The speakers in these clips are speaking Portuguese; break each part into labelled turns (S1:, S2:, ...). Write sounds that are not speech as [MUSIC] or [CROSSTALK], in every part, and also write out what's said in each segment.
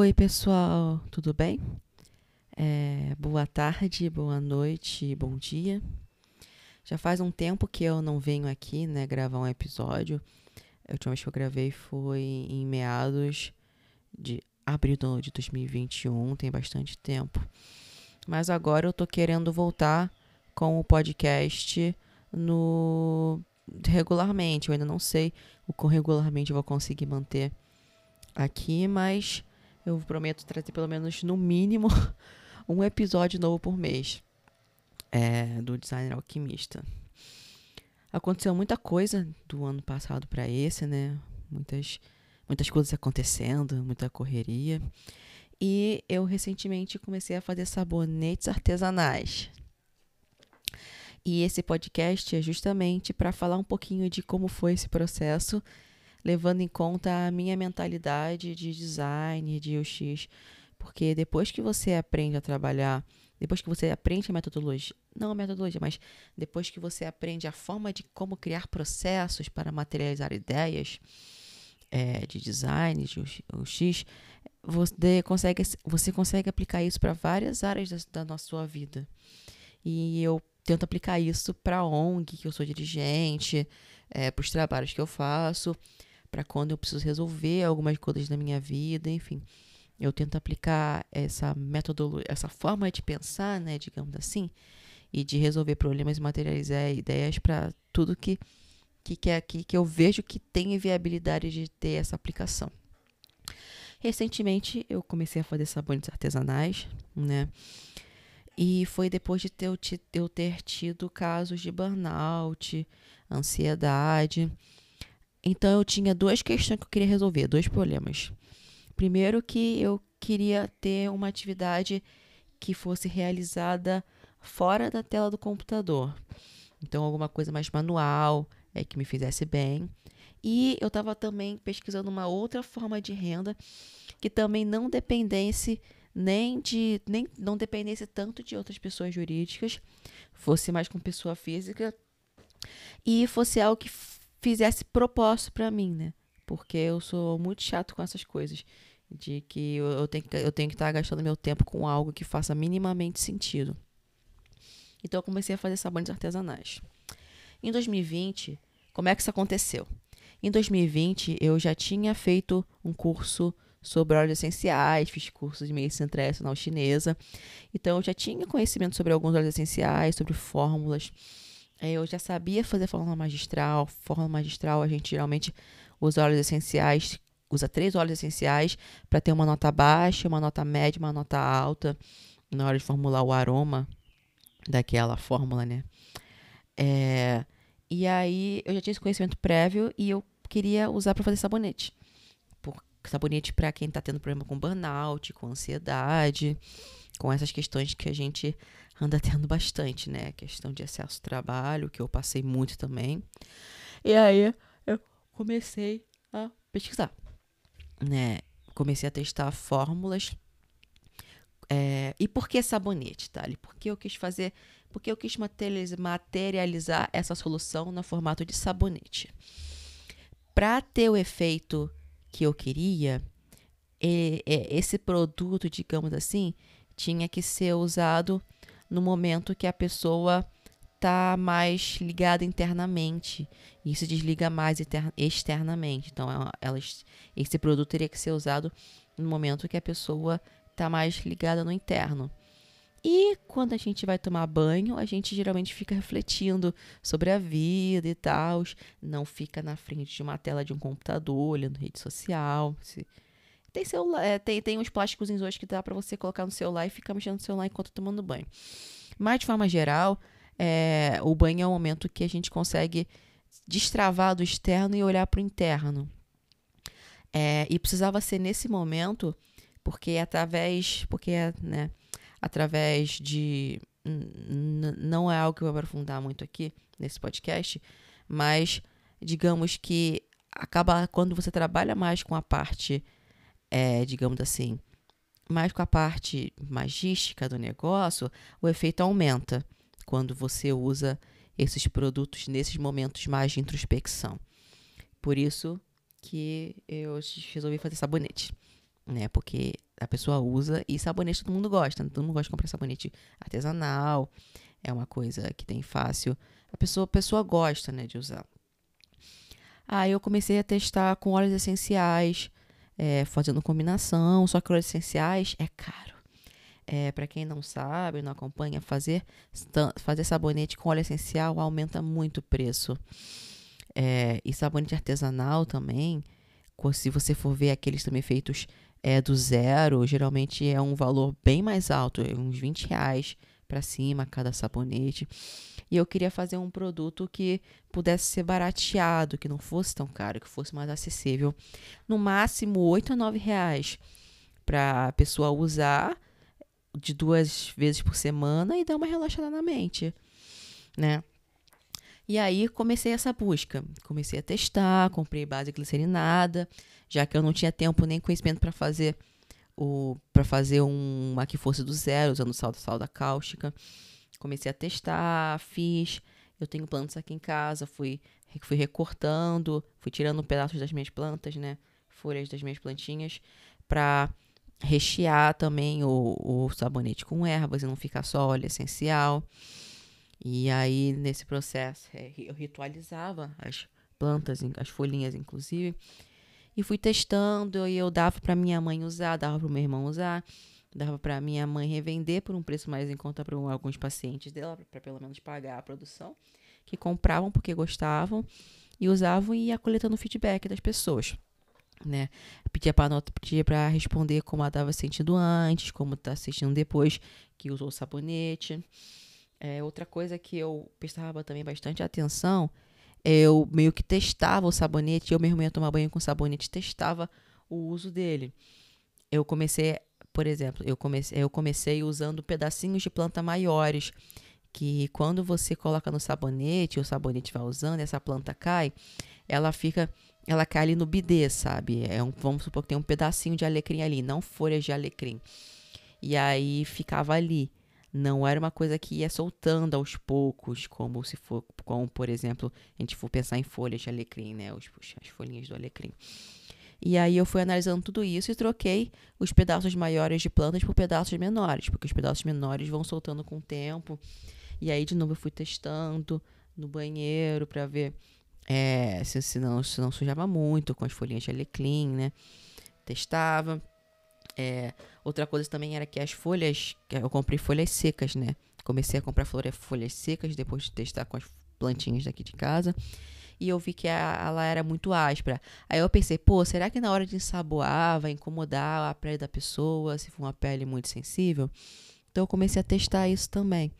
S1: Oi, pessoal, tudo bem? É, boa tarde, boa noite, bom dia. Já faz um tempo que eu não venho aqui, né, gravar um episódio. A última vez que eu gravei foi em meados de abril de 2021, tem bastante tempo. Mas agora eu tô querendo voltar com o podcast no regularmente. Eu ainda não sei o quão regularmente eu vou conseguir manter aqui, mas eu prometo trazer pelo menos no mínimo [LAUGHS] um episódio novo por mês é, do Designer Alquimista. Aconteceu muita coisa do ano passado para esse, né? Muitas, muitas coisas acontecendo, muita correria. E eu recentemente comecei a fazer sabonetes artesanais. E esse podcast é justamente para falar um pouquinho de como foi esse processo, levando em conta a minha mentalidade de design, de UX. Porque depois que você aprende a trabalhar, depois que você aprende a metodologia, não a metodologia, mas depois que você aprende a forma de como criar processos para materializar ideias é, de design, de UX, você consegue, você consegue aplicar isso para várias áreas da, da sua vida. E eu tento aplicar isso para a ONG, que eu sou dirigente, é, para os trabalhos que eu faço, para quando eu preciso resolver algumas coisas na minha vida, enfim. Eu tento aplicar essa metodologia, essa forma de pensar, né, digamos assim, e de resolver problemas e materializar ideias para tudo que, que, que, é, que, que eu vejo que tem viabilidade de ter essa aplicação. Recentemente eu comecei a fazer sabões artesanais, né? E foi depois de ter, eu ter tido casos de burnout, ansiedade. Então eu tinha duas questões que eu queria resolver, dois problemas. Primeiro que eu queria ter uma atividade que fosse realizada fora da tela do computador. Então alguma coisa mais manual, é que me fizesse bem. E eu estava também pesquisando uma outra forma de renda que também não dependesse nem de nem não dependesse tanto de outras pessoas jurídicas, fosse mais com pessoa física e fosse algo que fizesse propósito para mim, né? Porque eu sou muito chato com essas coisas, de que eu, tenho que eu tenho que estar gastando meu tempo com algo que faça minimamente sentido. Então eu comecei a fazer sabões artesanais. Em 2020, como é que isso aconteceu? Em 2020, eu já tinha feito um curso sobre óleos essenciais, fiz cursos de medicina tradicional chinesa. Então eu já tinha conhecimento sobre alguns óleos essenciais, sobre fórmulas. É, eu já sabia fazer fórmula magistral. Fórmula magistral, a gente geralmente usa óleos essenciais, usa três óleos essenciais para ter uma nota baixa, uma nota média, uma nota alta na hora de formular o aroma daquela fórmula, né? É, e aí eu já tinha esse conhecimento prévio e eu queria usar para fazer sabonete sabonete para quem está tendo problema com burnout, com ansiedade, com essas questões que a gente anda [LAUGHS] tendo bastante, né? questão de excesso de trabalho, que eu passei muito também. E aí eu comecei a pesquisar, né? Comecei a testar fórmulas. É, e por que sabonete, tá? Porque eu quis fazer, porque eu quis materializar essa solução no formato de sabonete. Para ter o efeito que eu queria, é, é, esse produto, digamos assim, tinha que ser usado no momento que a pessoa está mais ligada internamente e se desliga mais externamente. Então, ela, esse produto teria que ser usado no momento que a pessoa está mais ligada no interno. E quando a gente vai tomar banho, a gente geralmente fica refletindo sobre a vida e tal. Não fica na frente de uma tela de um computador, olhando rede social. Tem, celular, é, tem, tem uns plásticos hoje que dá para você colocar no celular e ficar mexendo no celular enquanto tomando banho. Mas, de forma geral, é, o banho é o momento que a gente consegue destravar do externo e olhar para o interno. É, e precisava ser nesse momento, porque através. Porque, né? Através de. Não é algo que eu vou aprofundar muito aqui nesse podcast, mas digamos que acaba quando você trabalha mais com a parte, é, digamos assim, mais com a parte magística do negócio, o efeito aumenta quando você usa esses produtos nesses momentos mais de introspecção. Por isso que eu resolvi fazer sabonete, né? Porque a pessoa usa e sabonete todo mundo gosta. Todo mundo gosta de comprar sabonete artesanal. É uma coisa que tem fácil. A pessoa, a pessoa gosta, né, de usar. Aí eu comecei a testar com óleos essenciais, é, fazendo combinação. Só que óleos essenciais é caro. É, para quem não sabe, não acompanha, fazer, fazer sabonete com óleo essencial aumenta muito o preço. É, e sabonete artesanal também, se você for ver aqueles também feitos é, do zero, geralmente é um valor bem mais alto, é uns 20 reais para cima cada sabonete. E eu queria fazer um produto que pudesse ser barateado, que não fosse tão caro, que fosse mais acessível. No máximo 8 a 9 reais para a pessoa usar de duas vezes por semana e dar uma relaxada na mente, né? E aí comecei essa busca. Comecei a testar, comprei base glicerinada, já que eu não tinha tempo nem conhecimento para fazer o para fazer uma que fosse do zero, usando sal, sal da cáustica. Comecei a testar, fiz. Eu tenho plantas aqui em casa, fui fui recortando, fui tirando pedaços das minhas plantas, né? Folhas das minhas plantinhas para rechear também o, o sabonete com ervas e não ficar só óleo essencial. E aí, nesse processo, é, eu ritualizava as plantas, as folhinhas, inclusive, e fui testando. E eu dava para minha mãe usar, dava para o meu irmão usar, dava para minha mãe revender por um preço mais em conta para alguns pacientes dela, para pelo menos pagar a produção, que compravam porque gostavam e usavam e ia coletando feedback das pessoas. Né? Pedia para nota, pedia para responder como ela estava sentindo antes, como está sentindo depois que usou o sabonete. É, outra coisa que eu prestava também bastante atenção, eu meio que testava o sabonete, eu mesmo ia tomar banho com sabonete, testava o uso dele. Eu comecei, por exemplo, eu comecei, eu comecei usando pedacinhos de planta maiores, que quando você coloca no sabonete, o sabonete vai usando, essa planta cai, ela fica, ela cai ali no bidê, sabe? É um, vamos supor que tem um pedacinho de alecrim ali, não folhas de alecrim. E aí ficava ali. Não era uma coisa que ia soltando aos poucos, como se for, como por exemplo, a gente for pensar em folhas de alecrim, né? Os, as folhinhas do alecrim. E aí eu fui analisando tudo isso e troquei os pedaços maiores de plantas por pedaços menores, porque os pedaços menores vão soltando com o tempo. E aí de novo eu fui testando no banheiro para ver é, se, se, não, se não sujava muito com as folhinhas de alecrim, né? Testava. É, outra coisa também era que as folhas, eu comprei folhas secas, né? Comecei a comprar folhas secas depois de testar com as plantinhas daqui de casa. E eu vi que ela era muito áspera. Aí eu pensei, pô, será que na hora de ensaboar vai incomodar a pele da pessoa, se for uma pele muito sensível? Então eu comecei a testar isso também.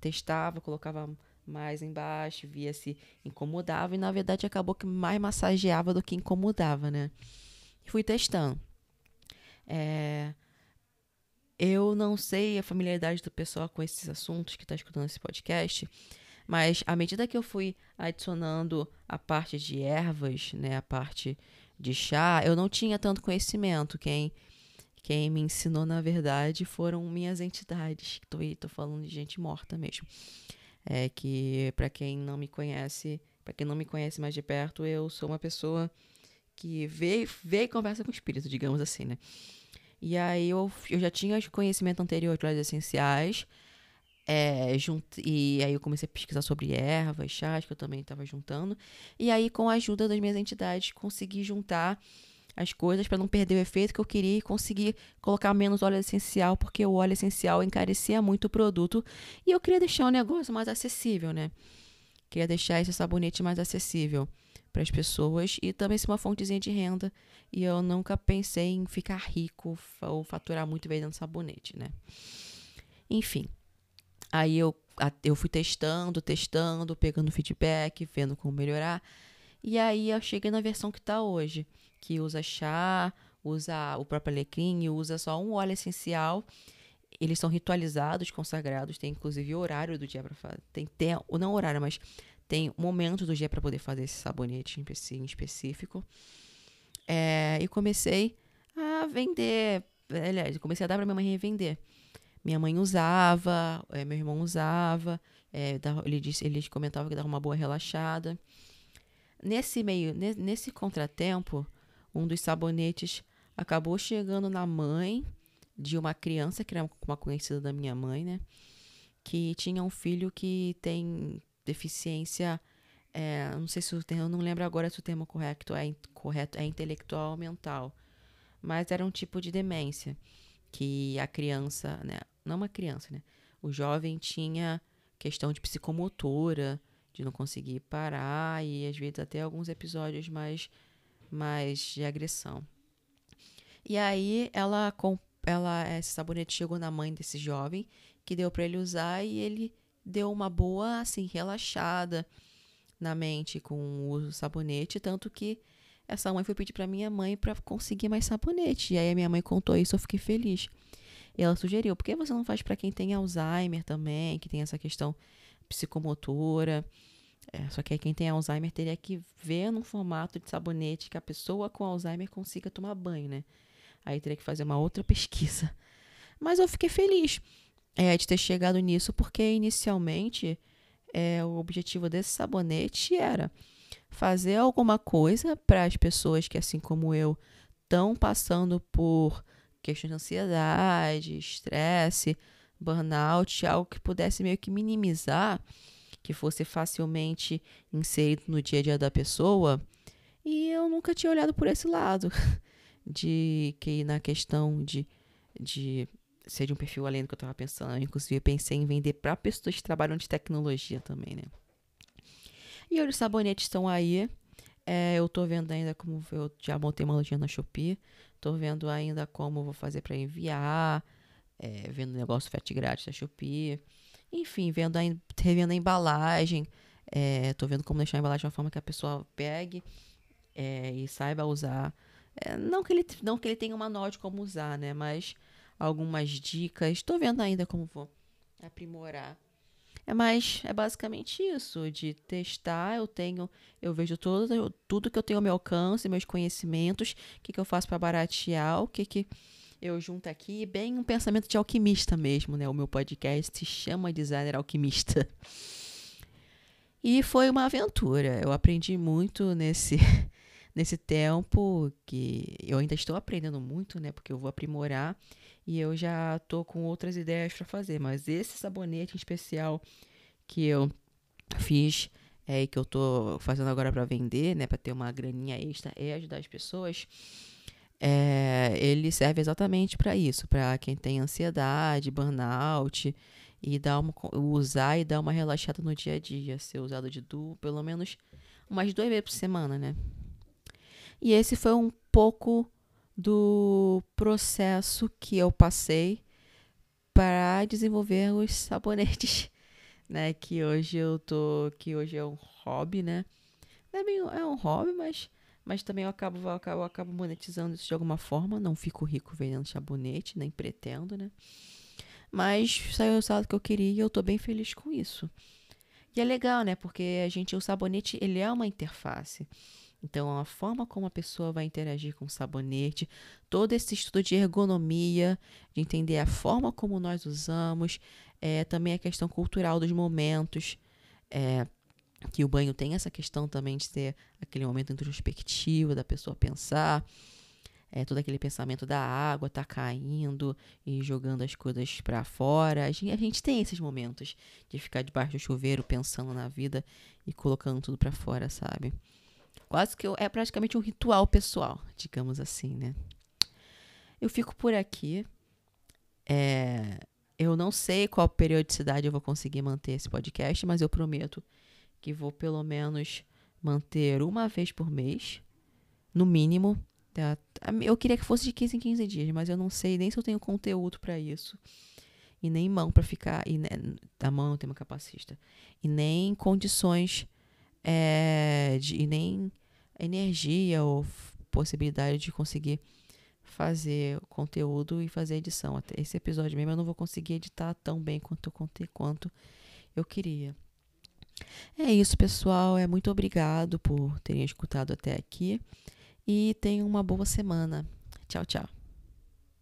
S1: Testava, colocava mais embaixo, via se incomodava. E na verdade acabou que mais massageava do que incomodava, né? E fui testando. É, eu não sei a familiaridade do pessoal com esses assuntos que está escutando esse podcast, mas à medida que eu fui adicionando a parte de ervas, né, a parte de chá, eu não tinha tanto conhecimento. Quem quem me ensinou, na verdade, foram minhas entidades. Estou tô falando de gente morta mesmo. É que para quem não me conhece, para quem não me conhece mais de perto, eu sou uma pessoa que vê, vê e conversa com o espírito, digamos assim, né? E aí eu, eu já tinha conhecimento anterior de óleos essenciais. É, junt, e aí eu comecei a pesquisar sobre ervas, chás, que eu também estava juntando. E aí, com a ajuda das minhas entidades, consegui juntar as coisas para não perder o efeito que eu queria e conseguir colocar menos óleo essencial, porque o óleo essencial encarecia muito o produto e eu queria deixar o negócio mais acessível, né? Queria deixar esse sabonete mais acessível para as pessoas e também ser uma fontezinha de renda. E eu nunca pensei em ficar rico ou faturar muito vendendo sabonete, né? Enfim. Aí eu, eu fui testando, testando, pegando feedback, vendo como melhorar. E aí eu cheguei na versão que está hoje, que usa chá, usa o próprio alecrim usa só um óleo essencial. Eles são ritualizados, consagrados, tem inclusive horário do dia para fazer. Tem, tem, não horário, mas tem momentos do dia para poder fazer esse sabonete em específico. É, e comecei a vender. Aliás, comecei a dar para minha mãe revender. Minha mãe usava, é, meu irmão usava. É, ele disse, eles comentavam que dava uma boa relaxada. Nesse meio, nesse contratempo, um dos sabonetes acabou chegando na mãe de uma criança que era uma conhecida da minha mãe, né? Que tinha um filho que tem deficiência. É, não sei se o termo, eu não lembro agora se o termo correto é, correto é intelectual ou mental. Mas era um tipo de demência que a criança, né? Não uma criança, né? O jovem tinha questão de psicomotora, de não conseguir parar e às vezes até alguns episódios mais, mais de agressão. E aí ela, ela esse sabonete chegou na mãe desse jovem que deu para ele usar e ele deu uma boa assim relaxada na mente com o sabonete, tanto que essa mãe foi pedir para minha mãe para conseguir mais sabonete. E aí a minha mãe contou isso, eu fiquei feliz. Ela sugeriu: por que você não faz para quem tem Alzheimer também, que tem essa questão psicomotora? É, só que quem tem Alzheimer teria que ver num formato de sabonete que a pessoa com Alzheimer consiga tomar banho, né? Aí teria que fazer uma outra [LAUGHS] pesquisa. Mas eu fiquei feliz é, de ter chegado nisso, porque inicialmente é, o objetivo desse sabonete era fazer alguma coisa para as pessoas que, assim como eu, estão passando por questões de ansiedade, estresse, burnout, algo que pudesse meio que minimizar, que fosse facilmente inserido no dia a dia da pessoa. E eu nunca tinha olhado por esse lado, [LAUGHS] de que na questão de, de de um perfil além do que eu estava pensando. Eu, inclusive, pensei em vender para pessoas que trabalham de tecnologia também, né? E os sabonetes estão aí. É, eu tô vendo ainda como eu já montei uma lojinha na Shopee. Tô vendo ainda como vou fazer para enviar. É, vendo negócio frete grátis da Shopee. Enfim, vendo a, revendo a embalagem. É, tô vendo como deixar a embalagem de uma forma que a pessoa pegue é, e saiba usar. É, não, que ele, não que ele tenha uma manual de como usar, né? Mas algumas dicas. Tô vendo ainda como vou aprimorar é mais, é basicamente isso, de testar, eu tenho, eu vejo todo, tudo que eu tenho ao meu alcance, meus conhecimentos, o que, que eu faço para baratear, o que que eu junto aqui, bem um pensamento de alquimista mesmo, né? O meu podcast se chama Designer Alquimista. E foi uma aventura. Eu aprendi muito nesse nesse tempo que eu ainda estou aprendendo muito, né? Porque eu vou aprimorar e eu já tô com outras ideias para fazer, mas esse sabonete especial que eu fiz é, que eu tô fazendo agora para vender, né, para ter uma graninha extra e ajudar as pessoas, é, ele serve exatamente para isso, para quem tem ansiedade, burnout e dar uma, usar e dar uma relaxada no dia a dia, ser usado de duo, pelo menos umas duas vezes por semana, né? E esse foi um pouco do processo que eu passei para desenvolver os sabonetes, [LAUGHS] né? Que hoje eu tô, que hoje é um hobby, né? é, bem, é um hobby, mas, mas também eu acabo, eu acabo, eu acabo monetizando isso de alguma forma. Não fico rico vendendo sabonete, nem pretendo, né? Mas saiu o resultado que eu queria e eu tô bem feliz com isso. E é legal, né? Porque a gente, o sabonete, ele é uma interface. Então, a forma como a pessoa vai interagir com o sabonete, todo esse estudo de ergonomia, de entender a forma como nós usamos, é, também a questão cultural dos momentos, é, que o banho tem essa questão também de ser aquele momento introspectivo da pessoa pensar, é, todo aquele pensamento da água tá caindo e jogando as coisas para fora. A gente, a gente, tem esses momentos de ficar debaixo do chuveiro pensando na vida e colocando tudo para fora, sabe? Quase que eu, é praticamente um ritual pessoal, digamos assim, né? Eu fico por aqui. É, eu não sei qual periodicidade eu vou conseguir manter esse podcast, mas eu prometo que vou pelo menos manter uma vez por mês, no mínimo. Tá? Eu queria que fosse de 15 em 15 dias, mas eu não sei nem se eu tenho conteúdo para isso. E nem mão para ficar. E, né, a mão não tem uma capacista. E nem condições é, de, e nem energia ou possibilidade de conseguir fazer conteúdo e fazer edição. Até esse episódio mesmo eu não vou conseguir editar tão bem quanto, quanto eu queria. É isso, pessoal. É muito obrigado por terem escutado até aqui e tenham uma boa semana. Tchau, tchau.